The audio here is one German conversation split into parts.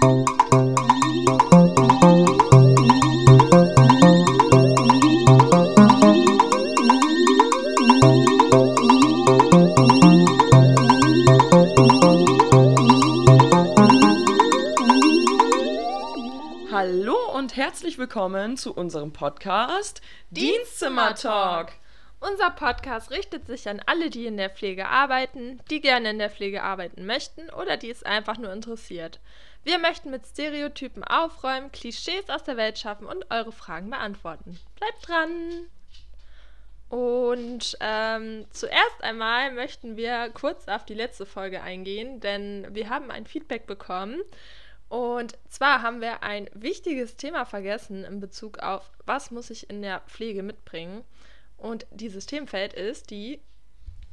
Hallo und herzlich willkommen zu unserem Podcast Dienstzimmer Talk. Unser Podcast richtet sich an alle, die in der Pflege arbeiten, die gerne in der Pflege arbeiten möchten oder die es einfach nur interessiert. Wir möchten mit Stereotypen aufräumen, Klischees aus der Welt schaffen und eure Fragen beantworten. Bleibt dran! Und ähm, zuerst einmal möchten wir kurz auf die letzte Folge eingehen, denn wir haben ein Feedback bekommen. Und zwar haben wir ein wichtiges Thema vergessen in Bezug auf, was muss ich in der Pflege mitbringen. Und dieses Themenfeld ist die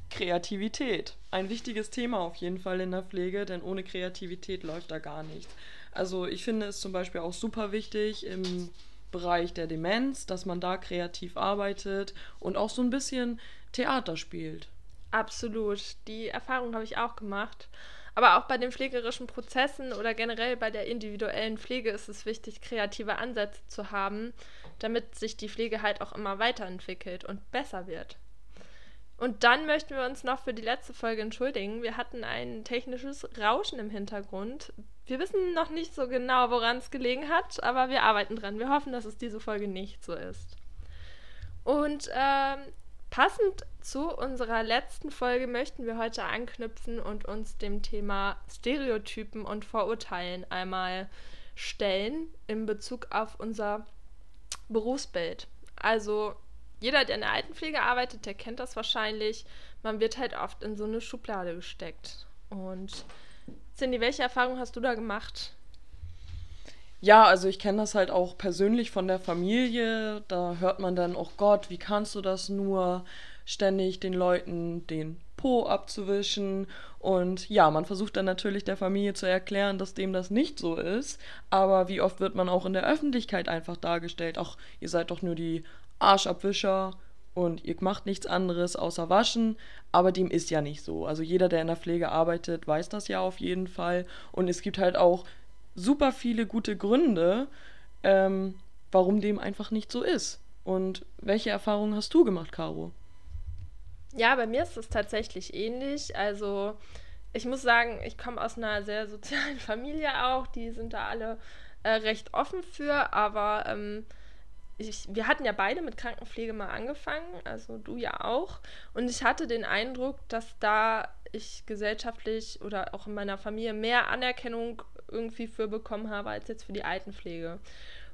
Kreativität. Ein wichtiges Thema auf jeden Fall in der Pflege, denn ohne Kreativität läuft da gar nichts. Also ich finde es zum Beispiel auch super wichtig im Bereich der Demenz, dass man da kreativ arbeitet und auch so ein bisschen Theater spielt. Absolut. Die Erfahrung habe ich auch gemacht. Aber auch bei den pflegerischen Prozessen oder generell bei der individuellen Pflege ist es wichtig, kreative Ansätze zu haben, damit sich die Pflege halt auch immer weiterentwickelt und besser wird. Und dann möchten wir uns noch für die letzte Folge entschuldigen. Wir hatten ein technisches Rauschen im Hintergrund. Wir wissen noch nicht so genau, woran es gelegen hat, aber wir arbeiten dran. Wir hoffen, dass es diese Folge nicht so ist. Und ähm, Passend zu unserer letzten Folge möchten wir heute anknüpfen und uns dem Thema Stereotypen und Vorurteilen einmal stellen in Bezug auf unser Berufsbild. Also jeder, der in der Altenpflege arbeitet, der kennt das wahrscheinlich. Man wird halt oft in so eine Schublade gesteckt. Und Cindy, welche Erfahrung hast du da gemacht? Ja, also ich kenne das halt auch persönlich von der Familie. Da hört man dann, oh Gott, wie kannst du das nur, ständig den Leuten den Po abzuwischen. Und ja, man versucht dann natürlich der Familie zu erklären, dass dem das nicht so ist. Aber wie oft wird man auch in der Öffentlichkeit einfach dargestellt, ach, ihr seid doch nur die Arschabwischer und ihr macht nichts anderes außer waschen, aber dem ist ja nicht so. Also jeder, der in der Pflege arbeitet, weiß das ja auf jeden Fall. Und es gibt halt auch super viele gute Gründe, ähm, warum dem einfach nicht so ist. Und welche Erfahrungen hast du gemacht, Caro? Ja, bei mir ist es tatsächlich ähnlich. Also ich muss sagen, ich komme aus einer sehr sozialen Familie auch. Die sind da alle äh, recht offen für, aber ähm, ich, wir hatten ja beide mit Krankenpflege mal angefangen, also du ja auch. Und ich hatte den Eindruck, dass da ich gesellschaftlich oder auch in meiner Familie mehr Anerkennung irgendwie für bekommen habe als jetzt für die Altenpflege.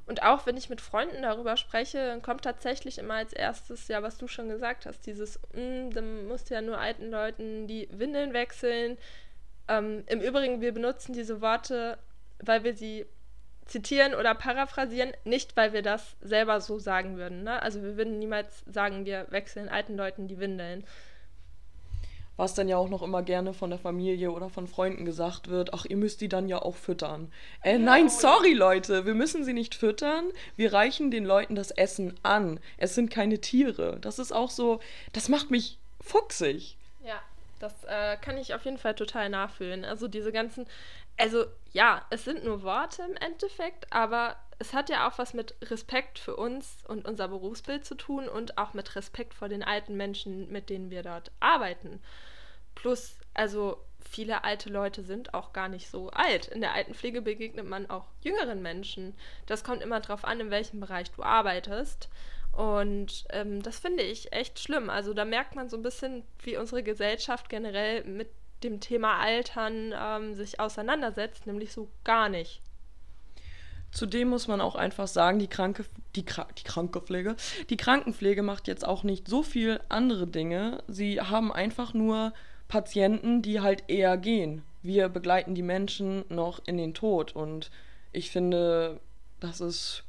Und auch wenn ich mit Freunden darüber spreche, kommt tatsächlich immer als erstes, ja, was du schon gesagt hast, dieses, mm, dann musst du ja nur alten Leuten die Windeln wechseln. Ähm, Im Übrigen, wir benutzen diese Worte, weil wir sie zitieren oder paraphrasieren, nicht weil wir das selber so sagen würden. Ne? Also wir würden niemals sagen, wir wechseln alten Leuten die Windeln, was dann ja auch noch immer gerne von der Familie oder von Freunden gesagt wird, ach, ihr müsst die dann ja auch füttern. Äh, nein, sorry Leute, wir müssen sie nicht füttern, wir reichen den Leuten das Essen an. Es sind keine Tiere. Das ist auch so, das macht mich fuchsig. Ja, das äh, kann ich auf jeden Fall total nachfühlen. Also diese ganzen, also ja, es sind nur Worte im Endeffekt, aber es hat ja auch was mit Respekt für uns und unser Berufsbild zu tun und auch mit Respekt vor den alten Menschen, mit denen wir dort arbeiten. Plus, also viele alte Leute sind auch gar nicht so alt. In der Altenpflege begegnet man auch jüngeren Menschen. Das kommt immer darauf an, in welchem Bereich du arbeitest. Und ähm, das finde ich echt schlimm. Also da merkt man so ein bisschen, wie unsere Gesellschaft generell mit dem Thema Altern ähm, sich auseinandersetzt, nämlich so gar nicht. Zudem muss man auch einfach sagen, die, Kranke, die, die Krankenpflege, die Krankenpflege macht jetzt auch nicht so viel andere Dinge. Sie haben einfach nur Patienten, die halt eher gehen. Wir begleiten die Menschen noch in den Tod und ich finde, das ist.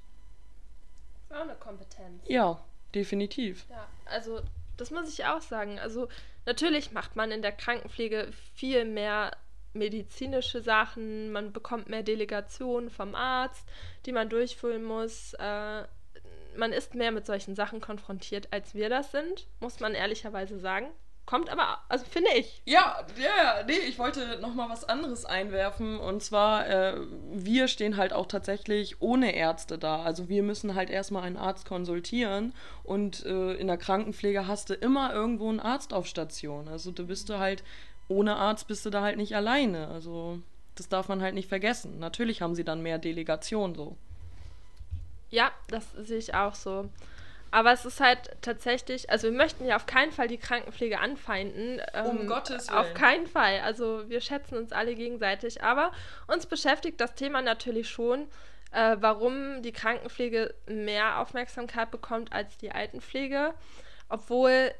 Auch eine Kompetenz. Ja, definitiv. Ja, also das muss ich auch sagen. Also natürlich macht man in der Krankenpflege viel mehr medizinische Sachen, man bekommt mehr Delegationen vom Arzt, die man durchführen muss. Äh, man ist mehr mit solchen Sachen konfrontiert, als wir das sind, muss man ehrlicherweise sagen. Kommt aber, also finde ich. Ja, ja, nee, ich wollte noch mal was anderes einwerfen. Und zwar, äh, wir stehen halt auch tatsächlich ohne Ärzte da. Also wir müssen halt erstmal einen Arzt konsultieren. Und äh, in der Krankenpflege hast du immer irgendwo einen Arzt auf Station. Also du bist du halt, ohne Arzt bist du da halt nicht alleine. Also das darf man halt nicht vergessen. Natürlich haben sie dann mehr Delegation so. Ja, das sehe ich auch so. Aber es ist halt tatsächlich, also wir möchten ja auf keinen Fall die Krankenpflege anfeinden. Ähm, um Gottes Willen. Auf keinen Fall. Also wir schätzen uns alle gegenseitig. Aber uns beschäftigt das Thema natürlich schon, äh, warum die Krankenpflege mehr Aufmerksamkeit bekommt als die Altenpflege. Obwohl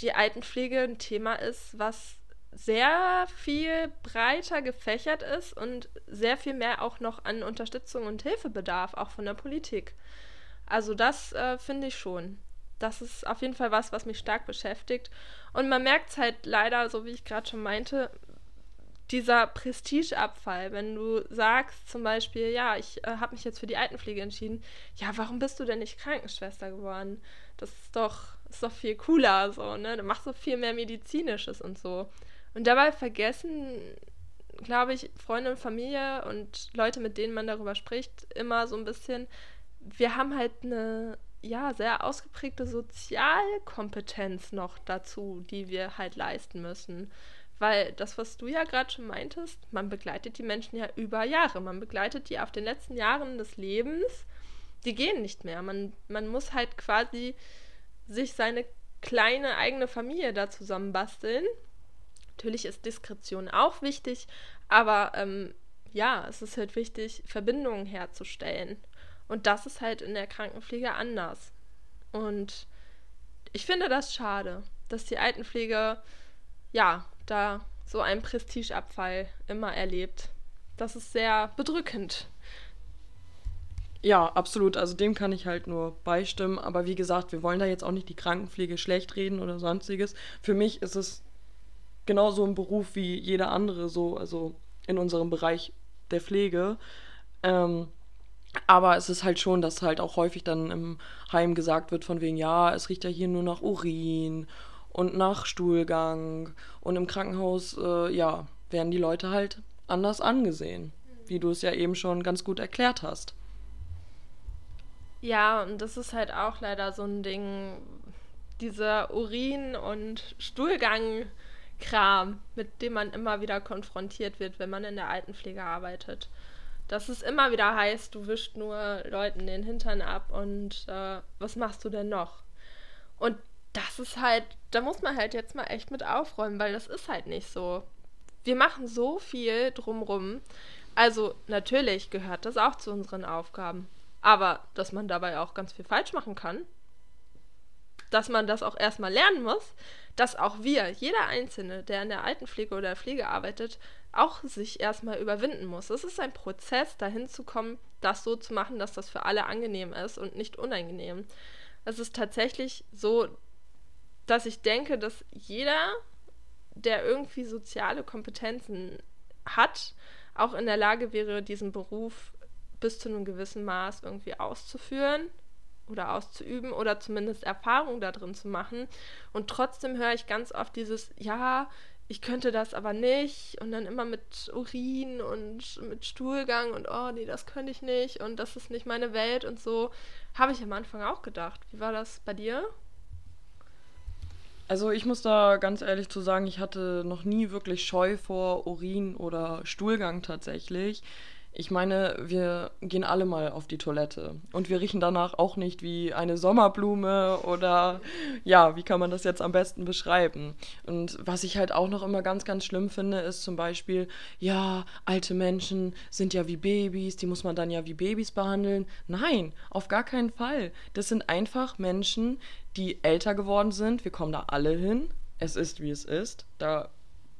die Altenpflege ein Thema ist, was sehr viel breiter gefächert ist und sehr viel mehr auch noch an Unterstützung und Hilfe bedarf, auch von der Politik. Also das äh, finde ich schon. Das ist auf jeden Fall was, was mich stark beschäftigt. Und man merkt es halt leider, so wie ich gerade schon meinte, dieser Prestigeabfall, wenn du sagst zum Beispiel, ja, ich äh, habe mich jetzt für die Altenpflege entschieden, ja, warum bist du denn nicht Krankenschwester geworden? Das ist doch, ist doch viel cooler, so, ne? Du machst so viel mehr Medizinisches und so. Und dabei vergessen, glaube ich, Freunde und Familie und Leute, mit denen man darüber spricht, immer so ein bisschen, wir haben halt eine ja, sehr ausgeprägte Sozialkompetenz noch dazu, die wir halt leisten müssen. Weil das, was du ja gerade schon meintest, man begleitet die Menschen ja über Jahre. Man begleitet die auf den letzten Jahren des Lebens. Die gehen nicht mehr. Man, man muss halt quasi sich seine kleine eigene Familie da zusammenbasteln. Natürlich ist Diskretion auch wichtig, aber ähm, ja, es ist halt wichtig, Verbindungen herzustellen. Und das ist halt in der Krankenpflege anders. Und ich finde das schade, dass die Altenpflege, ja, da so einen Prestigeabfall immer erlebt. Das ist sehr bedrückend. Ja, absolut. Also dem kann ich halt nur beistimmen. Aber wie gesagt, wir wollen da jetzt auch nicht die Krankenpflege schlecht reden oder sonstiges. Für mich ist es genauso ein Beruf wie jeder andere, so, also in unserem Bereich der Pflege. Ähm, aber es ist halt schon, dass halt auch häufig dann im Heim gesagt wird, von wegen, ja, es riecht ja hier nur nach Urin und nach Stuhlgang. Und im Krankenhaus, äh, ja, werden die Leute halt anders angesehen. Wie du es ja eben schon ganz gut erklärt hast. Ja, und das ist halt auch leider so ein Ding, dieser Urin- und Stuhlgang-Kram, mit dem man immer wieder konfrontiert wird, wenn man in der Altenpflege arbeitet dass es immer wieder heißt, du wischst nur Leuten den Hintern ab und äh, was machst du denn noch? Und das ist halt, da muss man halt jetzt mal echt mit aufräumen, weil das ist halt nicht so. Wir machen so viel drumrum. Also natürlich gehört das auch zu unseren Aufgaben. Aber dass man dabei auch ganz viel falsch machen kann, dass man das auch erstmal lernen muss, dass auch wir, jeder Einzelne, der in der Altenpflege oder der Pflege arbeitet, auch sich erstmal überwinden muss. Es ist ein Prozess, dahin zu kommen, das so zu machen, dass das für alle angenehm ist und nicht unangenehm. Es ist tatsächlich so, dass ich denke, dass jeder, der irgendwie soziale Kompetenzen hat, auch in der Lage wäre, diesen Beruf bis zu einem gewissen Maß irgendwie auszuführen oder auszuüben oder zumindest Erfahrung da drin zu machen. Und trotzdem höre ich ganz oft dieses, ja, ich könnte das aber nicht und dann immer mit Urin und mit Stuhlgang und oh nee, das könnte ich nicht und das ist nicht meine Welt und so. Habe ich am Anfang auch gedacht. Wie war das bei dir? Also ich muss da ganz ehrlich zu sagen, ich hatte noch nie wirklich Scheu vor Urin oder Stuhlgang tatsächlich. Ich meine, wir gehen alle mal auf die Toilette und wir riechen danach auch nicht wie eine Sommerblume oder ja, wie kann man das jetzt am besten beschreiben? Und was ich halt auch noch immer ganz, ganz schlimm finde, ist zum Beispiel, ja, alte Menschen sind ja wie Babys, die muss man dann ja wie Babys behandeln. Nein, auf gar keinen Fall. Das sind einfach Menschen, die älter geworden sind. Wir kommen da alle hin. Es ist, wie es ist. Da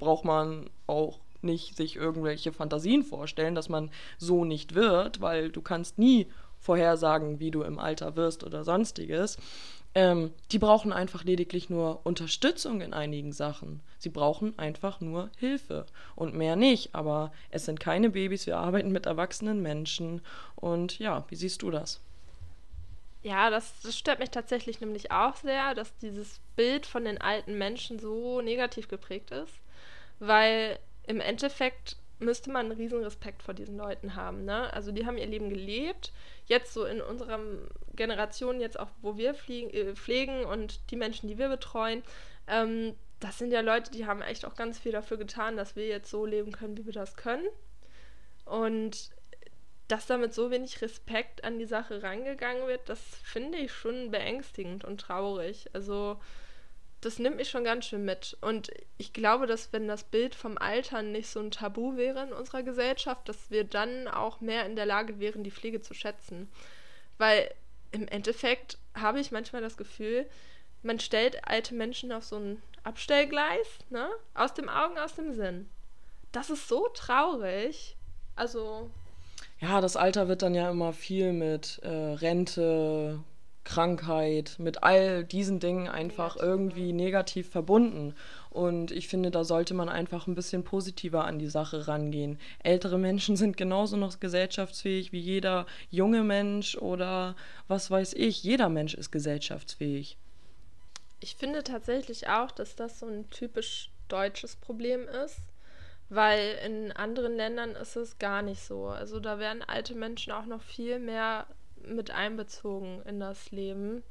braucht man auch nicht sich irgendwelche Fantasien vorstellen, dass man so nicht wird, weil du kannst nie vorhersagen, wie du im Alter wirst oder sonstiges. Ähm, die brauchen einfach lediglich nur Unterstützung in einigen Sachen. Sie brauchen einfach nur Hilfe und mehr nicht. Aber es sind keine Babys, wir arbeiten mit erwachsenen Menschen. Und ja, wie siehst du das? Ja, das, das stört mich tatsächlich nämlich auch sehr, dass dieses Bild von den alten Menschen so negativ geprägt ist, weil im Endeffekt müsste man einen riesen Respekt vor diesen Leuten haben. Ne? Also die haben ihr Leben gelebt. Jetzt so in unserer Generation, jetzt auch wo wir fliegen, äh, pflegen und die Menschen, die wir betreuen, ähm, das sind ja Leute, die haben echt auch ganz viel dafür getan, dass wir jetzt so leben können, wie wir das können. Und dass damit so wenig Respekt an die Sache rangegangen wird, das finde ich schon beängstigend und traurig. Also das nimmt mich schon ganz schön mit. Und ich glaube, dass wenn das Bild vom Altern nicht so ein Tabu wäre in unserer Gesellschaft, dass wir dann auch mehr in der Lage wären, die Pflege zu schätzen. Weil im Endeffekt habe ich manchmal das Gefühl, man stellt alte Menschen auf so ein Abstellgleis, ne? Aus dem Augen, aus dem Sinn. Das ist so traurig. Also. Ja, das Alter wird dann ja immer viel mit äh, Rente, Krankheit, mit all diesen Dingen einfach irgendwie negativ verbunden. Und ich finde, da sollte man einfach ein bisschen positiver an die Sache rangehen. Ältere Menschen sind genauso noch gesellschaftsfähig wie jeder junge Mensch oder was weiß ich. Jeder Mensch ist gesellschaftsfähig. Ich finde tatsächlich auch, dass das so ein typisch deutsches Problem ist, weil in anderen Ländern ist es gar nicht so. Also da werden alte Menschen auch noch viel mehr mit einbezogen in das Leben.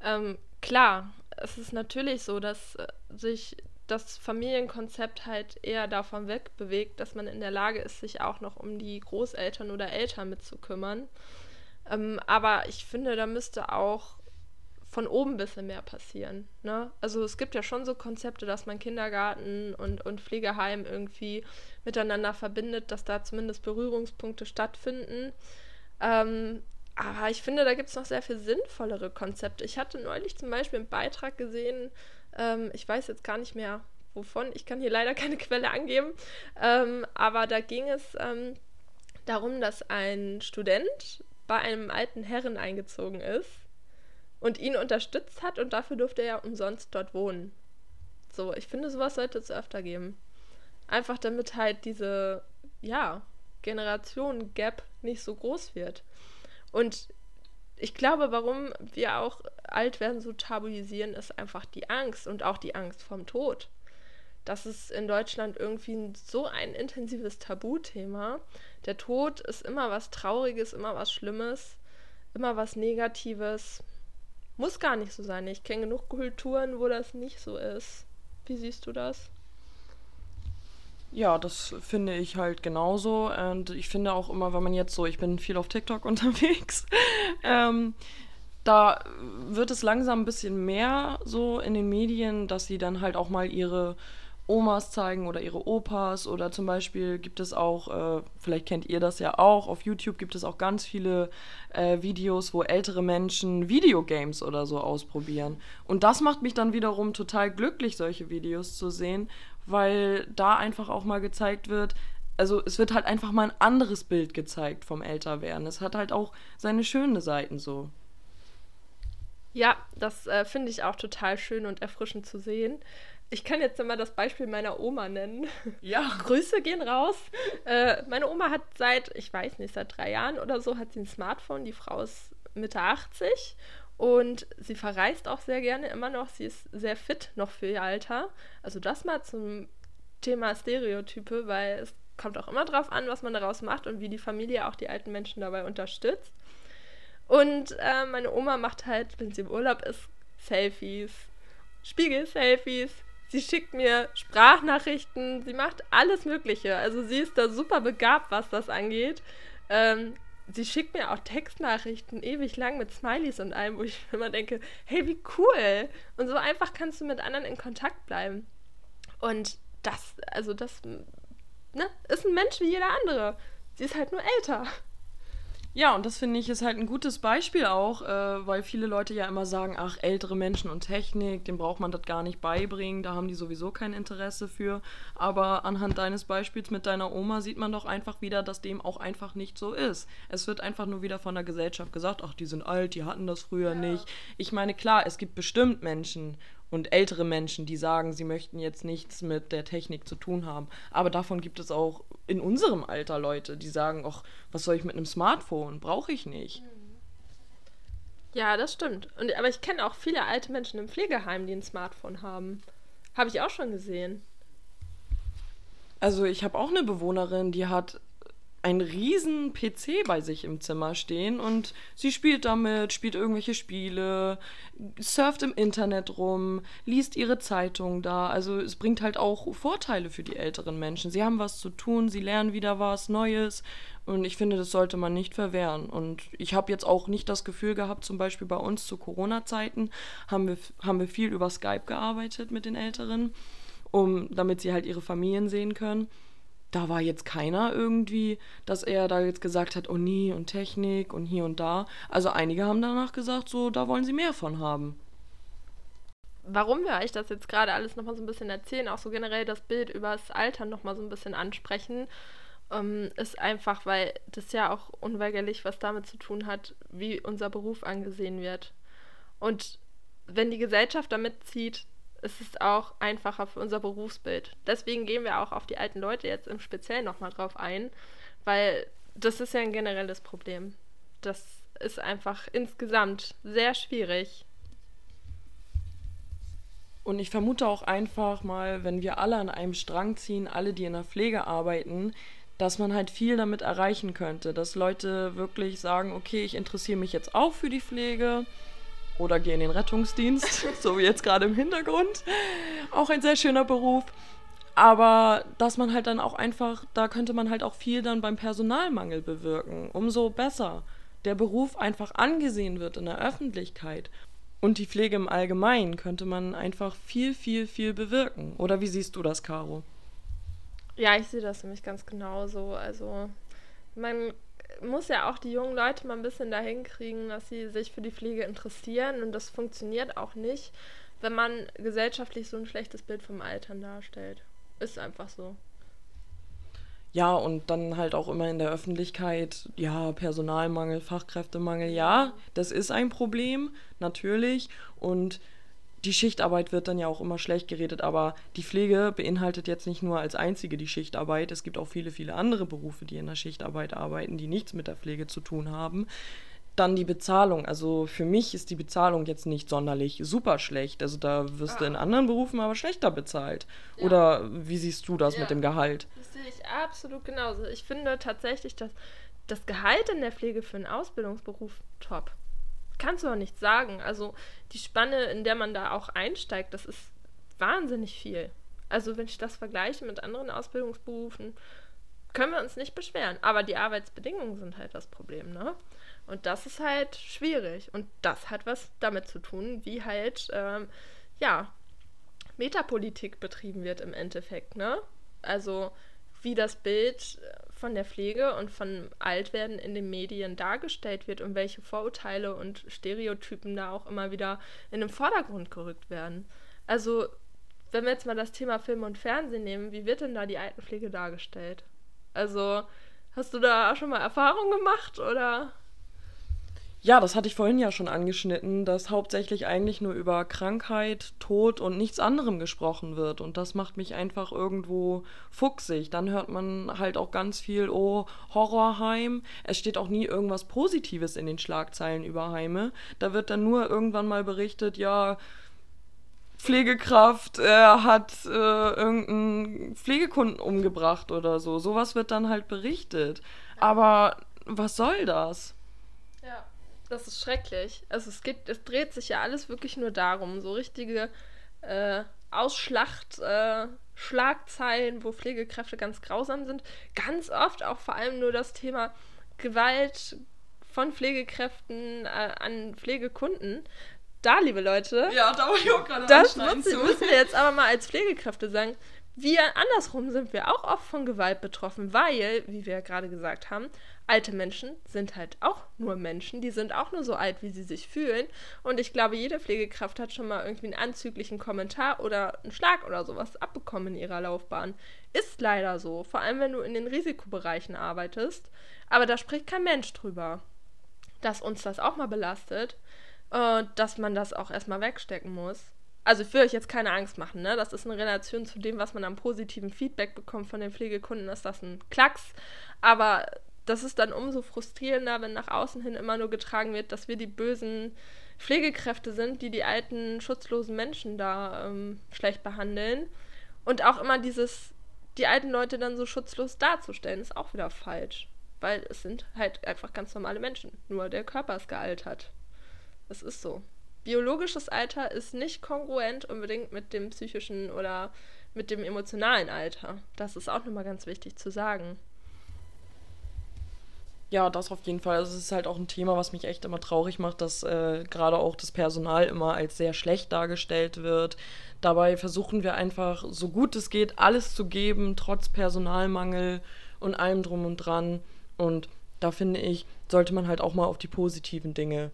Ähm, klar, es ist natürlich so, dass äh, sich das Familienkonzept halt eher davon wegbewegt, dass man in der Lage ist, sich auch noch um die Großeltern oder Eltern mitzukümmern. Ähm, aber ich finde, da müsste auch von oben ein bisschen mehr passieren. Ne? Also es gibt ja schon so Konzepte, dass man Kindergarten und, und Pflegeheim irgendwie miteinander verbindet, dass da zumindest Berührungspunkte stattfinden. Ähm, aber ich finde, da gibt es noch sehr viel sinnvollere Konzepte. Ich hatte neulich zum Beispiel einen Beitrag gesehen, ähm, ich weiß jetzt gar nicht mehr wovon, ich kann hier leider keine Quelle angeben, ähm, aber da ging es ähm, darum, dass ein Student bei einem alten Herren eingezogen ist und ihn unterstützt hat und dafür durfte er umsonst dort wohnen. So, ich finde, sowas sollte es öfter geben. Einfach damit halt diese, ja, Generation-Gap nicht so groß wird. Und ich glaube, warum wir auch alt werden so tabuisieren, ist einfach die Angst und auch die Angst vom Tod. Das ist in Deutschland irgendwie so ein intensives Tabuthema. Der Tod ist immer was Trauriges, immer was Schlimmes, immer was Negatives. Muss gar nicht so sein. Ich kenne genug Kulturen, wo das nicht so ist. Wie siehst du das? Ja, das finde ich halt genauso. Und ich finde auch immer, wenn man jetzt so, ich bin viel auf TikTok unterwegs, ähm, da wird es langsam ein bisschen mehr so in den Medien, dass sie dann halt auch mal ihre Omas zeigen oder ihre Opas oder zum Beispiel gibt es auch, äh, vielleicht kennt ihr das ja auch, auf YouTube gibt es auch ganz viele äh, Videos, wo ältere Menschen Videogames oder so ausprobieren. Und das macht mich dann wiederum total glücklich, solche Videos zu sehen, weil da einfach auch mal gezeigt wird, also es wird halt einfach mal ein anderes Bild gezeigt vom Älterwerden. Es hat halt auch seine schönen Seiten so. Ja, das äh, finde ich auch total schön und erfrischend zu sehen. Ich kann jetzt mal das Beispiel meiner Oma nennen. Ja. Grüße gehen raus. Äh, meine Oma hat seit, ich weiß nicht, seit drei Jahren oder so, hat sie ein Smartphone. Die Frau ist Mitte 80 und sie verreist auch sehr gerne immer noch. Sie ist sehr fit noch für ihr Alter. Also das mal zum Thema Stereotype, weil es kommt auch immer drauf an, was man daraus macht und wie die Familie auch die alten Menschen dabei unterstützt. Und äh, meine Oma macht halt, wenn sie im Urlaub ist, Selfies, Spiegel-Selfies, Sie schickt mir Sprachnachrichten, sie macht alles Mögliche. Also sie ist da super begabt, was das angeht. Ähm, sie schickt mir auch Textnachrichten ewig lang mit Smileys und allem, wo ich immer denke, hey, wie cool. Und so einfach kannst du mit anderen in Kontakt bleiben. Und das, also das, ne, ist ein Mensch wie jeder andere. Sie ist halt nur älter. Ja, und das finde ich ist halt ein gutes Beispiel auch, äh, weil viele Leute ja immer sagen, ach, ältere Menschen und Technik, dem braucht man das gar nicht beibringen, da haben die sowieso kein Interesse für. Aber anhand deines Beispiels mit deiner Oma sieht man doch einfach wieder, dass dem auch einfach nicht so ist. Es wird einfach nur wieder von der Gesellschaft gesagt, ach, die sind alt, die hatten das früher ja. nicht. Ich meine, klar, es gibt bestimmt Menschen und ältere Menschen, die sagen, sie möchten jetzt nichts mit der Technik zu tun haben. Aber davon gibt es auch in unserem Alter Leute, die sagen, ach, was soll ich mit einem Smartphone? Brauche ich nicht. Ja, das stimmt. Und, aber ich kenne auch viele alte Menschen im Pflegeheim, die ein Smartphone haben. Habe ich auch schon gesehen. Also ich habe auch eine Bewohnerin, die hat einen riesen PC bei sich im Zimmer stehen und sie spielt damit, spielt irgendwelche Spiele, surft im Internet rum, liest ihre Zeitung da. Also es bringt halt auch Vorteile für die älteren Menschen. Sie haben was zu tun, sie lernen wieder was Neues und ich finde, das sollte man nicht verwehren. Und ich habe jetzt auch nicht das Gefühl gehabt, zum Beispiel bei uns zu Corona-Zeiten haben wir, haben wir viel über Skype gearbeitet mit den Älteren, um, damit sie halt ihre Familien sehen können da war jetzt keiner irgendwie, dass er da jetzt gesagt hat, oh nee, und Technik und hier und da. Also einige haben danach gesagt, so, da wollen sie mehr von haben. Warum wir euch das jetzt gerade alles nochmal so ein bisschen erzählen, auch so generell das Bild über das Alter nochmal so ein bisschen ansprechen, ähm, ist einfach, weil das ja auch unweigerlich was damit zu tun hat, wie unser Beruf angesehen wird. Und wenn die Gesellschaft damit zieht, es ist auch einfacher für unser Berufsbild. Deswegen gehen wir auch auf die alten Leute jetzt im Speziellen nochmal drauf ein, weil das ist ja ein generelles Problem. Das ist einfach insgesamt sehr schwierig. Und ich vermute auch einfach mal, wenn wir alle an einem Strang ziehen, alle, die in der Pflege arbeiten, dass man halt viel damit erreichen könnte. Dass Leute wirklich sagen, okay, ich interessiere mich jetzt auch für die Pflege oder gehe in den Rettungsdienst, so wie jetzt gerade im Hintergrund. Auch ein sehr schöner Beruf. Aber dass man halt dann auch einfach, da könnte man halt auch viel dann beim Personalmangel bewirken. Umso besser der Beruf einfach angesehen wird in der Öffentlichkeit. Und die Pflege im Allgemeinen könnte man einfach viel, viel, viel bewirken. Oder wie siehst du das, Caro? Ja, ich sehe das nämlich ganz genauso. Also man muss ja auch die jungen Leute mal ein bisschen dahin kriegen, dass sie sich für die Pflege interessieren. Und das funktioniert auch nicht, wenn man gesellschaftlich so ein schlechtes Bild vom Altern darstellt. Ist einfach so. Ja, und dann halt auch immer in der Öffentlichkeit, ja, Personalmangel, Fachkräftemangel, ja, das ist ein Problem, natürlich. Und die Schichtarbeit wird dann ja auch immer schlecht geredet, aber die Pflege beinhaltet jetzt nicht nur als einzige die Schichtarbeit. Es gibt auch viele, viele andere Berufe, die in der Schichtarbeit arbeiten, die nichts mit der Pflege zu tun haben. Dann die Bezahlung. Also für mich ist die Bezahlung jetzt nicht sonderlich super schlecht. Also da wirst ah. du in anderen Berufen aber schlechter bezahlt. Ja. Oder wie siehst du das ja. mit dem Gehalt? Das sehe ich absolut genauso. Ich finde tatsächlich, dass das Gehalt in der Pflege für einen Ausbildungsberuf top kannst du auch nicht sagen. Also die Spanne, in der man da auch einsteigt, das ist wahnsinnig viel. Also wenn ich das vergleiche mit anderen Ausbildungsberufen, können wir uns nicht beschweren. Aber die Arbeitsbedingungen sind halt das Problem, ne? Und das ist halt schwierig. Und das hat was damit zu tun, wie halt, ähm, ja, Metapolitik betrieben wird im Endeffekt, ne? Also wie das Bild von der Pflege und von Altwerden in den Medien dargestellt wird und welche Vorurteile und Stereotypen da auch immer wieder in den Vordergrund gerückt werden. Also, wenn wir jetzt mal das Thema Film und Fernsehen nehmen, wie wird denn da die Altenpflege dargestellt? Also, hast du da schon mal Erfahrung gemacht oder? Ja, das hatte ich vorhin ja schon angeschnitten, dass hauptsächlich eigentlich nur über Krankheit, Tod und nichts anderem gesprochen wird. Und das macht mich einfach irgendwo fuchsig. Dann hört man halt auch ganz viel, oh, Horrorheim. Es steht auch nie irgendwas Positives in den Schlagzeilen über Heime. Da wird dann nur irgendwann mal berichtet, ja, Pflegekraft äh, hat äh, irgendeinen Pflegekunden umgebracht oder so. Sowas wird dann halt berichtet. Aber was soll das? Das ist schrecklich. Also es geht, es dreht sich ja alles wirklich nur darum, so richtige äh, Ausschlacht, äh, Schlagzeilen, wo Pflegekräfte ganz grausam sind. Ganz oft auch vor allem nur das Thema Gewalt von Pflegekräften äh, an Pflegekunden. Da, liebe Leute. Ja, da war ich auch gerade Das müssen, müssen wir jetzt aber mal als Pflegekräfte sagen. Wir andersrum sind wir auch oft von Gewalt betroffen, weil, wie wir ja gerade gesagt haben, alte Menschen sind halt auch nur Menschen, die sind auch nur so alt, wie sie sich fühlen. Und ich glaube, jede Pflegekraft hat schon mal irgendwie einen anzüglichen Kommentar oder einen Schlag oder sowas abbekommen in ihrer Laufbahn. Ist leider so, vor allem wenn du in den Risikobereichen arbeitest. Aber da spricht kein Mensch drüber, dass uns das auch mal belastet, äh, dass man das auch erstmal wegstecken muss also ich will euch jetzt keine Angst machen, ne? Das ist in Relation zu dem, was man am positiven Feedback bekommt von den Pflegekunden, ist das ein Klacks. Aber das ist dann umso frustrierender, wenn nach außen hin immer nur getragen wird, dass wir die bösen Pflegekräfte sind, die die alten, schutzlosen Menschen da ähm, schlecht behandeln. Und auch immer dieses, die alten Leute dann so schutzlos darzustellen, ist auch wieder falsch. Weil es sind halt einfach ganz normale Menschen. Nur der Körper ist gealtert. Das ist so. Biologisches Alter ist nicht kongruent unbedingt mit dem psychischen oder mit dem emotionalen Alter. Das ist auch nochmal ganz wichtig zu sagen. Ja, das auf jeden Fall. Also es ist halt auch ein Thema, was mich echt immer traurig macht, dass äh, gerade auch das Personal immer als sehr schlecht dargestellt wird. Dabei versuchen wir einfach, so gut es geht, alles zu geben, trotz Personalmangel und allem drum und dran. Und da finde ich, sollte man halt auch mal auf die positiven Dinge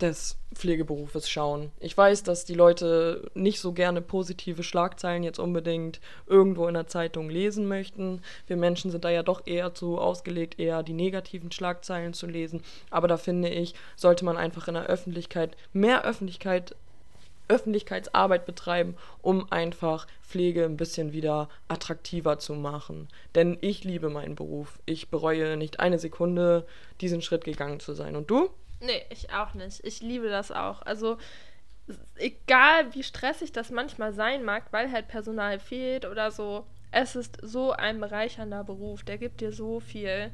des Pflegeberufes schauen. Ich weiß, dass die Leute nicht so gerne positive Schlagzeilen jetzt unbedingt irgendwo in der Zeitung lesen möchten. Wir Menschen sind da ja doch eher zu ausgelegt, eher die negativen Schlagzeilen zu lesen. Aber da finde ich, sollte man einfach in der Öffentlichkeit mehr Öffentlichkeit Öffentlichkeitsarbeit betreiben, um einfach Pflege ein bisschen wieder attraktiver zu machen. Denn ich liebe meinen Beruf. Ich bereue nicht eine Sekunde, diesen Schritt gegangen zu sein. Und du? Nee, ich auch nicht. Ich liebe das auch. Also, egal wie stressig das manchmal sein mag, weil halt Personal fehlt oder so, es ist so ein bereichernder Beruf. Der gibt dir so viel.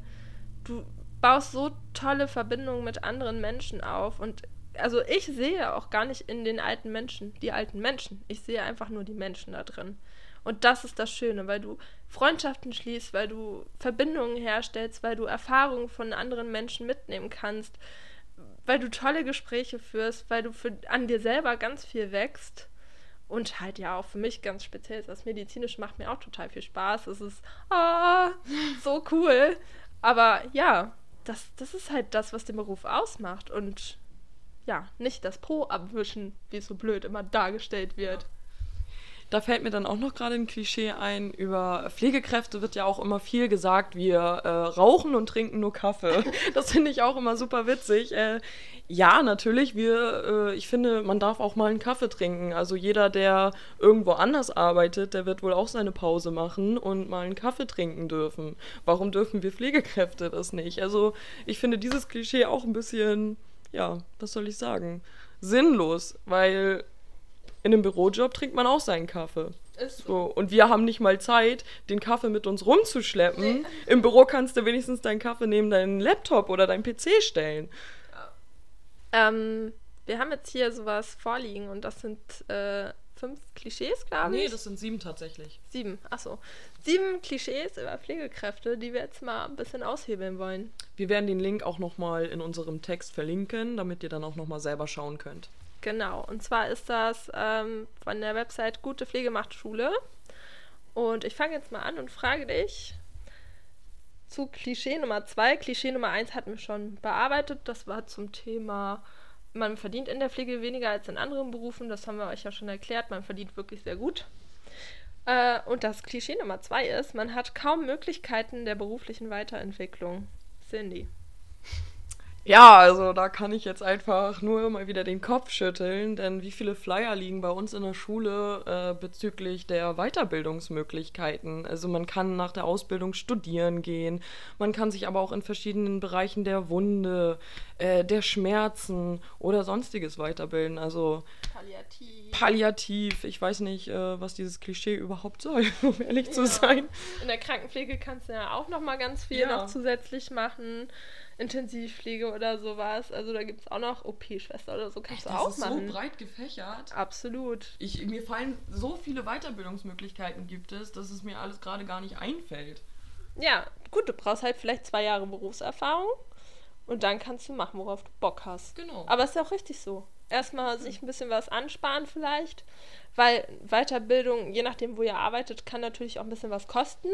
Du baust so tolle Verbindungen mit anderen Menschen auf und also ich sehe auch gar nicht in den alten Menschen die alten Menschen. Ich sehe einfach nur die Menschen da drin. Und das ist das Schöne, weil du Freundschaften schließt, weil du Verbindungen herstellst, weil du Erfahrungen von anderen Menschen mitnehmen kannst, weil du tolle Gespräche führst, weil du für, an dir selber ganz viel wächst. Und halt ja auch für mich ganz speziell, das Medizinisch macht mir auch total viel Spaß. Es ist ah, so cool. Aber ja, das, das ist halt das, was den Beruf ausmacht. Und ja, nicht das Po abwischen, wie es so blöd immer dargestellt wird. Da fällt mir dann auch noch gerade ein Klischee ein. Über Pflegekräfte wird ja auch immer viel gesagt, wir äh, rauchen und trinken nur Kaffee. Das finde ich auch immer super witzig. Äh, ja, natürlich, wir, äh, ich finde, man darf auch mal einen Kaffee trinken. Also jeder, der irgendwo anders arbeitet, der wird wohl auch seine Pause machen und mal einen Kaffee trinken dürfen. Warum dürfen wir Pflegekräfte das nicht? Also ich finde dieses Klischee auch ein bisschen, ja, was soll ich sagen, sinnlos, weil in einem Bürojob trinkt man auch seinen Kaffee. Ist so. Und wir haben nicht mal Zeit, den Kaffee mit uns rumzuschleppen. Nee. Im Büro kannst du wenigstens deinen Kaffee neben deinen Laptop oder deinen PC stellen. Ähm, wir haben jetzt hier sowas vorliegen und das sind äh, fünf Klischees, glaube ich. Nee, das sind sieben tatsächlich. Sieben, achso. Sieben Klischees über Pflegekräfte, die wir jetzt mal ein bisschen aushebeln wollen. Wir werden den Link auch nochmal in unserem Text verlinken, damit ihr dann auch nochmal selber schauen könnt. Genau, und zwar ist das ähm, von der Website Gute Pflege macht Schule. Und ich fange jetzt mal an und frage dich zu Klischee Nummer zwei. Klischee Nummer eins hatten wir schon bearbeitet. Das war zum Thema, man verdient in der Pflege weniger als in anderen Berufen. Das haben wir euch ja schon erklärt. Man verdient wirklich sehr gut. Äh, und das Klischee Nummer zwei ist, man hat kaum Möglichkeiten der beruflichen Weiterentwicklung. Cindy. Ja, also da kann ich jetzt einfach nur mal wieder den Kopf schütteln, denn wie viele Flyer liegen bei uns in der Schule äh, bezüglich der Weiterbildungsmöglichkeiten? Also man kann nach der Ausbildung studieren gehen, man kann sich aber auch in verschiedenen Bereichen der Wunde, äh, der Schmerzen oder sonstiges weiterbilden. Also palliativ. Palliativ. Ich weiß nicht, äh, was dieses Klischee überhaupt soll, um ehrlich ja. zu sein. In der Krankenpflege kannst du ja auch noch mal ganz viel ja. noch zusätzlich machen. Intensivpflege oder sowas. Also da gibt es auch noch OP-Schwester oder so kannst Echt, du auch machen. Das ist so breit gefächert. Absolut. Ich, mir fallen so viele Weiterbildungsmöglichkeiten gibt es, dass es mir alles gerade gar nicht einfällt. Ja, gut, du brauchst halt vielleicht zwei Jahre Berufserfahrung und dann kannst du machen, worauf du Bock hast. Genau. Aber es ist ja auch richtig so. Erstmal mhm. sich ein bisschen was ansparen vielleicht, weil Weiterbildung, je nachdem, wo ihr arbeitet, kann natürlich auch ein bisschen was kosten.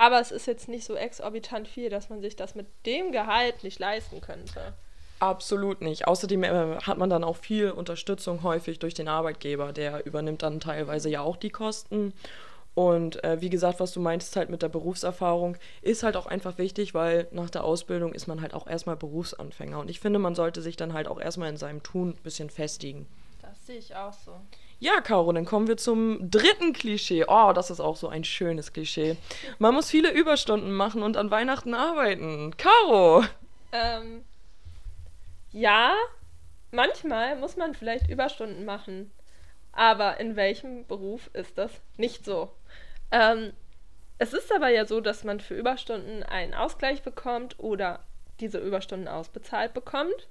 Aber es ist jetzt nicht so exorbitant viel, dass man sich das mit dem Gehalt nicht leisten könnte. Absolut nicht. Außerdem äh, hat man dann auch viel Unterstützung häufig durch den Arbeitgeber. Der übernimmt dann teilweise ja auch die Kosten. Und äh, wie gesagt, was du meintest halt mit der Berufserfahrung, ist halt auch einfach wichtig, weil nach der Ausbildung ist man halt auch erstmal Berufsanfänger. Und ich finde, man sollte sich dann halt auch erstmal in seinem Tun ein bisschen festigen. Das sehe ich auch so. Ja, Caro, dann kommen wir zum dritten Klischee. Oh, das ist auch so ein schönes Klischee. Man muss viele Überstunden machen und an Weihnachten arbeiten. Caro! Ähm, ja, manchmal muss man vielleicht Überstunden machen. Aber in welchem Beruf ist das nicht so? Ähm, es ist aber ja so, dass man für Überstunden einen Ausgleich bekommt oder diese Überstunden ausbezahlt bekommt.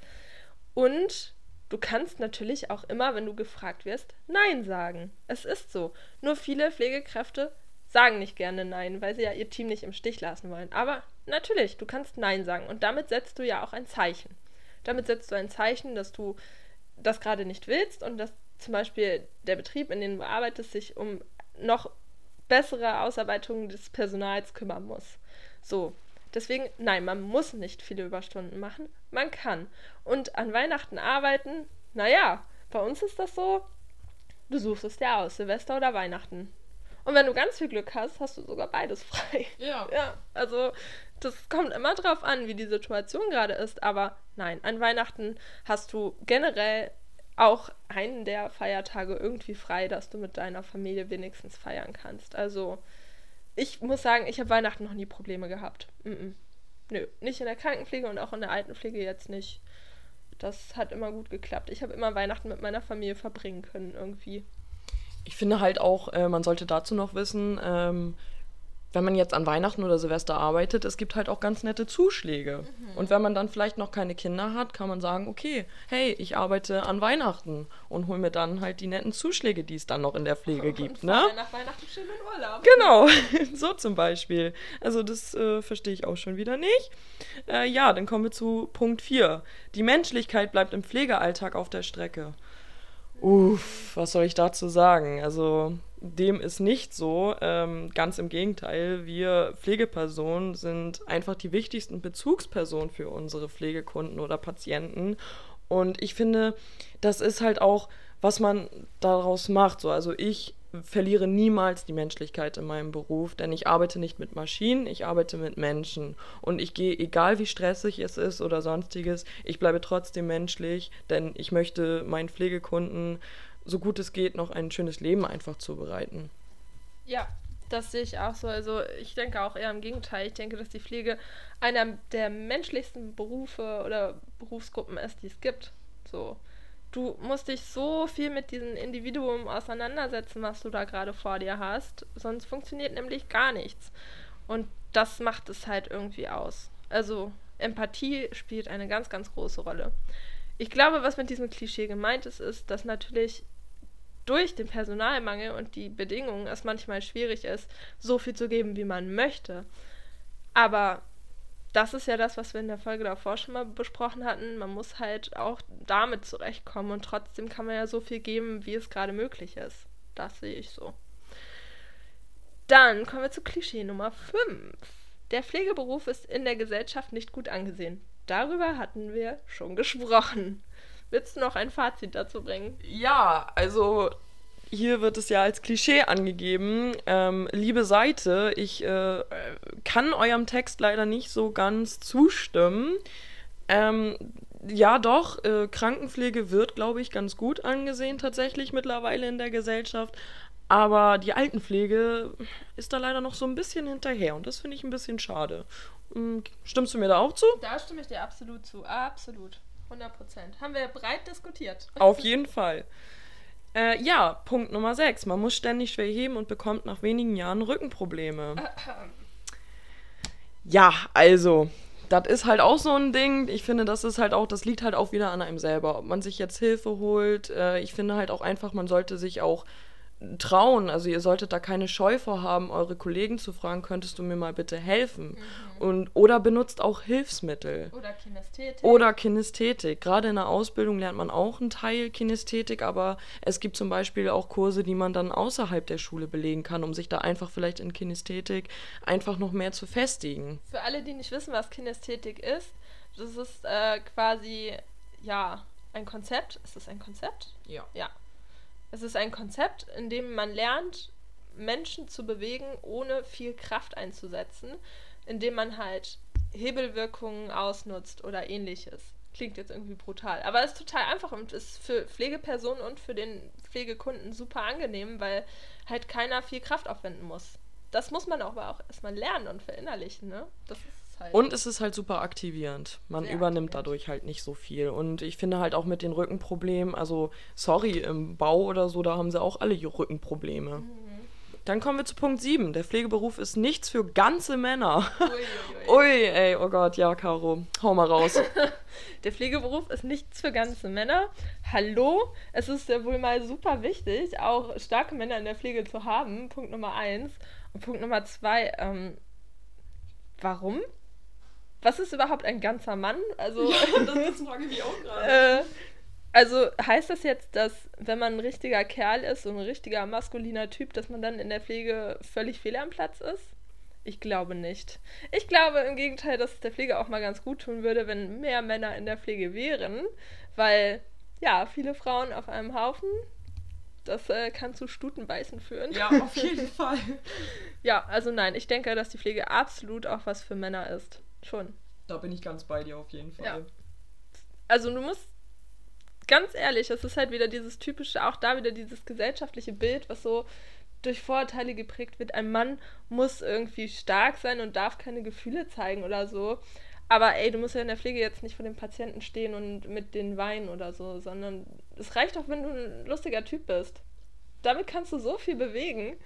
Und du kannst natürlich auch immer, wenn du gefragt wirst, Nein sagen. Es ist so. Nur viele Pflegekräfte sagen nicht gerne Nein, weil sie ja ihr Team nicht im Stich lassen wollen. Aber natürlich, du kannst Nein sagen. Und damit setzt du ja auch ein Zeichen. Damit setzt du ein Zeichen, dass du das gerade nicht willst und dass zum Beispiel der Betrieb, in dem du arbeitest, sich um noch bessere Ausarbeitung des Personals kümmern muss. So, Deswegen, nein, man muss nicht viele Überstunden machen. Man kann. Und an Weihnachten arbeiten, naja, bei uns ist das so, du suchst es dir aus, Silvester oder Weihnachten. Und wenn du ganz viel Glück hast, hast du sogar beides frei. Ja. Ja, also das kommt immer drauf an, wie die Situation gerade ist. Aber nein, an Weihnachten hast du generell auch einen der Feiertage irgendwie frei, dass du mit deiner Familie wenigstens feiern kannst. Also ich muss sagen, ich habe Weihnachten noch nie Probleme gehabt. Mm -mm. Nö, nicht in der Krankenpflege und auch in der Altenpflege jetzt nicht. Das hat immer gut geklappt. Ich habe immer Weihnachten mit meiner Familie verbringen können irgendwie. Ich finde halt auch, äh, man sollte dazu noch wissen, ähm, wenn man jetzt an Weihnachten oder Silvester arbeitet, es gibt halt auch ganz nette Zuschläge. Mhm. Und wenn man dann vielleicht noch keine Kinder hat, kann man sagen, okay, hey, ich arbeite an Weihnachten und hole mir dann halt die netten Zuschläge, die es dann noch in der Pflege und gibt. Ne? nach Weihnachten schön in Urlaub. Genau, so zum Beispiel. Also das äh, verstehe ich auch schon wieder nicht. Äh, ja, dann kommen wir zu Punkt 4. Die Menschlichkeit bleibt im Pflegealltag auf der Strecke. Uff, was soll ich dazu sagen? Also, dem ist nicht so. Ähm, ganz im Gegenteil, wir Pflegepersonen sind einfach die wichtigsten Bezugspersonen für unsere Pflegekunden oder Patienten. Und ich finde, das ist halt auch, was man daraus macht. So, also ich verliere niemals die Menschlichkeit in meinem Beruf, denn ich arbeite nicht mit Maschinen, ich arbeite mit Menschen. Und ich gehe, egal wie stressig es ist oder sonstiges, ich bleibe trotzdem menschlich, denn ich möchte meinen Pflegekunden, so gut es geht, noch ein schönes Leben einfach zubereiten. Ja, das sehe ich auch so. Also ich denke auch eher im Gegenteil. Ich denke, dass die Pflege einer der menschlichsten Berufe oder Berufsgruppen ist, die es gibt. So du musst dich so viel mit diesem Individuum auseinandersetzen, was du da gerade vor dir hast. Sonst funktioniert nämlich gar nichts. Und das macht es halt irgendwie aus. Also Empathie spielt eine ganz, ganz große Rolle. Ich glaube, was mit diesem Klischee gemeint ist, ist, dass natürlich durch den Personalmangel und die Bedingungen es manchmal schwierig ist, so viel zu geben, wie man möchte. Aber das ist ja das, was wir in der Folge davor schon mal besprochen hatten. Man muss halt auch damit zurechtkommen und trotzdem kann man ja so viel geben, wie es gerade möglich ist. Das sehe ich so. Dann kommen wir zu Klischee Nummer 5. Der Pflegeberuf ist in der Gesellschaft nicht gut angesehen. Darüber hatten wir schon gesprochen. Willst du noch ein Fazit dazu bringen? Ja, also hier wird es ja als Klischee angegeben. Ähm, liebe Seite, ich äh, kann eurem Text leider nicht so ganz zustimmen. Ähm, ja, doch, äh, Krankenpflege wird, glaube ich, ganz gut angesehen tatsächlich mittlerweile in der Gesellschaft. Aber die Altenpflege ist da leider noch so ein bisschen hinterher und das finde ich ein bisschen schade. Hm, stimmst du mir da auch zu? Da stimme ich dir absolut zu. Absolut. 100 Prozent. Haben wir breit diskutiert. Auf jeden Fall. Äh, ja, Punkt Nummer 6. Man muss ständig schwer heben und bekommt nach wenigen Jahren Rückenprobleme. ja, also, das ist halt auch so ein Ding. Ich finde, das ist halt auch, das liegt halt auch wieder an einem selber. Ob man sich jetzt Hilfe holt. Äh, ich finde halt auch einfach, man sollte sich auch trauen. Also ihr solltet da keine Scheu vorhaben, eure Kollegen zu fragen, könntest du mir mal bitte helfen? Mhm. Und, oder benutzt auch Hilfsmittel. Oder Kinästhetik. Oder Kinästhetik. Gerade in der Ausbildung lernt man auch einen Teil Kinästhetik, aber es gibt zum Beispiel auch Kurse, die man dann außerhalb der Schule belegen kann, um sich da einfach vielleicht in Kinästhetik einfach noch mehr zu festigen. Für alle, die nicht wissen, was Kinästhetik ist, das ist äh, quasi, ja, ein Konzept. Ist das ein Konzept? Ja. Ja es ist ein Konzept, in dem man lernt, Menschen zu bewegen, ohne viel Kraft einzusetzen, indem man halt Hebelwirkungen ausnutzt oder ähnliches. klingt jetzt irgendwie brutal. Aber es ist total einfach und ist für Pflegepersonen und für den Pflegekunden super angenehm, weil halt keiner viel Kraft aufwenden muss. Das muss man aber auch erstmal lernen und verinnerlichen, ne? Das ist halt und es ist halt super aktivierend. Man übernimmt aktivierend. dadurch halt nicht so viel. Und ich finde halt auch mit den Rückenproblemen, also sorry, im Bau oder so, da haben sie auch alle Rückenprobleme. Mhm. Dann kommen wir zu Punkt 7. Der Pflegeberuf ist nichts für ganze Männer. Ui, ui, ui. ui ey, oh Gott, ja, Caro, hau mal raus. Der Pflegeberuf ist nichts für ganze Männer. Hallo, es ist ja wohl mal super wichtig, auch starke Männer in der Pflege zu haben. Punkt Nummer 1. Und Punkt Nummer 2, ähm, warum? Was ist überhaupt ein ganzer Mann? Also, ja, das frage ich mich auch gerade. Äh, also heißt das jetzt, dass wenn man ein richtiger Kerl ist, so ein richtiger maskuliner Typ, dass man dann in der Pflege völlig fehl am Platz ist? Ich glaube nicht. Ich glaube im Gegenteil, dass es der Pflege auch mal ganz gut tun würde, wenn mehr Männer in der Pflege wären, weil ja, viele Frauen auf einem Haufen, das äh, kann zu Stutenbeißen führen. Ja, auf jeden Fall. ja, also nein, ich denke, dass die Pflege absolut auch was für Männer ist. Schon. Da bin ich ganz bei dir auf jeden Fall. Ja. Also du musst ganz ehrlich, es ist halt wieder dieses typische, auch da wieder dieses gesellschaftliche Bild, was so durch Vorurteile geprägt wird. Ein Mann muss irgendwie stark sein und darf keine Gefühle zeigen oder so. Aber ey, du musst ja in der Pflege jetzt nicht vor dem Patienten stehen und mit den weinen oder so, sondern es reicht auch, wenn du ein lustiger Typ bist. Damit kannst du so viel bewegen.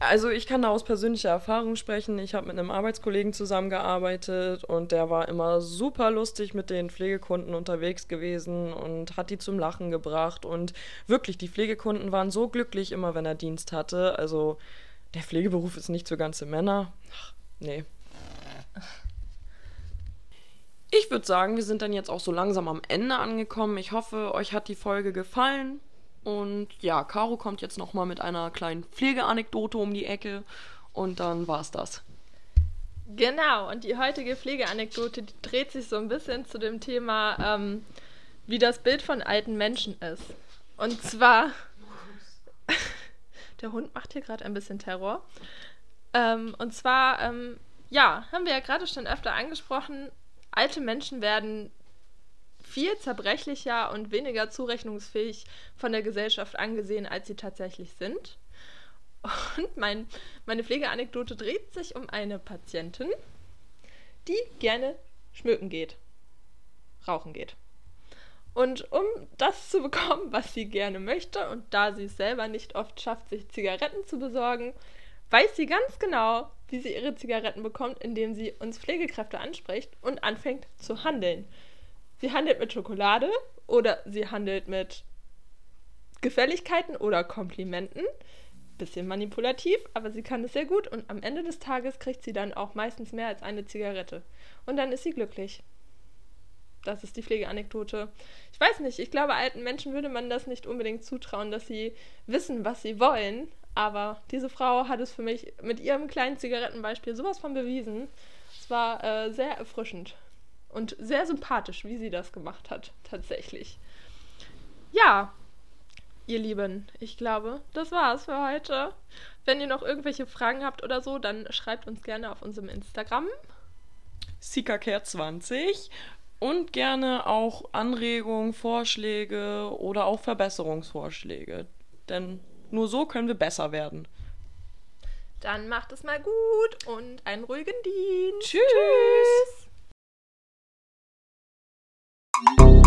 Also ich kann da aus persönlicher Erfahrung sprechen. Ich habe mit einem Arbeitskollegen zusammengearbeitet und der war immer super lustig mit den Pflegekunden unterwegs gewesen und hat die zum Lachen gebracht. Und wirklich, die Pflegekunden waren so glücklich immer, wenn er Dienst hatte. Also der Pflegeberuf ist nicht für ganze Männer. Ach, nee. Ich würde sagen, wir sind dann jetzt auch so langsam am Ende angekommen. Ich hoffe, euch hat die Folge gefallen. Und ja, Caro kommt jetzt nochmal mit einer kleinen Pflegeanekdote um die Ecke und dann war's das. Genau, und die heutige Pflegeanekdote die dreht sich so ein bisschen zu dem Thema, ähm, wie das Bild von alten Menschen ist. Und zwar, der Hund macht hier gerade ein bisschen Terror. Ähm, und zwar, ähm, ja, haben wir ja gerade schon öfter angesprochen, alte Menschen werden viel zerbrechlicher und weniger zurechnungsfähig von der Gesellschaft angesehen, als sie tatsächlich sind. Und mein, meine Pflegeanekdote dreht sich um eine Patientin, die gerne schmücken geht, rauchen geht. Und um das zu bekommen, was sie gerne möchte, und da sie es selber nicht oft schafft, sich Zigaretten zu besorgen, weiß sie ganz genau, wie sie ihre Zigaretten bekommt, indem sie uns Pflegekräfte anspricht und anfängt zu handeln. Sie handelt mit Schokolade oder sie handelt mit Gefälligkeiten oder Komplimenten. Bisschen manipulativ, aber sie kann es sehr gut und am Ende des Tages kriegt sie dann auch meistens mehr als eine Zigarette. Und dann ist sie glücklich. Das ist die Pflegeanekdote. Ich weiß nicht, ich glaube, alten Menschen würde man das nicht unbedingt zutrauen, dass sie wissen, was sie wollen. Aber diese Frau hat es für mich mit ihrem kleinen Zigarettenbeispiel sowas von bewiesen. Es war äh, sehr erfrischend. Und sehr sympathisch, wie sie das gemacht hat, tatsächlich. Ja, ihr Lieben, ich glaube, das war's für heute. Wenn ihr noch irgendwelche Fragen habt oder so, dann schreibt uns gerne auf unserem Instagram. SikaCare20 und gerne auch Anregungen, Vorschläge oder auch Verbesserungsvorschläge. Denn nur so können wir besser werden. Dann macht es mal gut und einen ruhigen Dienst. Tschüss. Tschüss. Música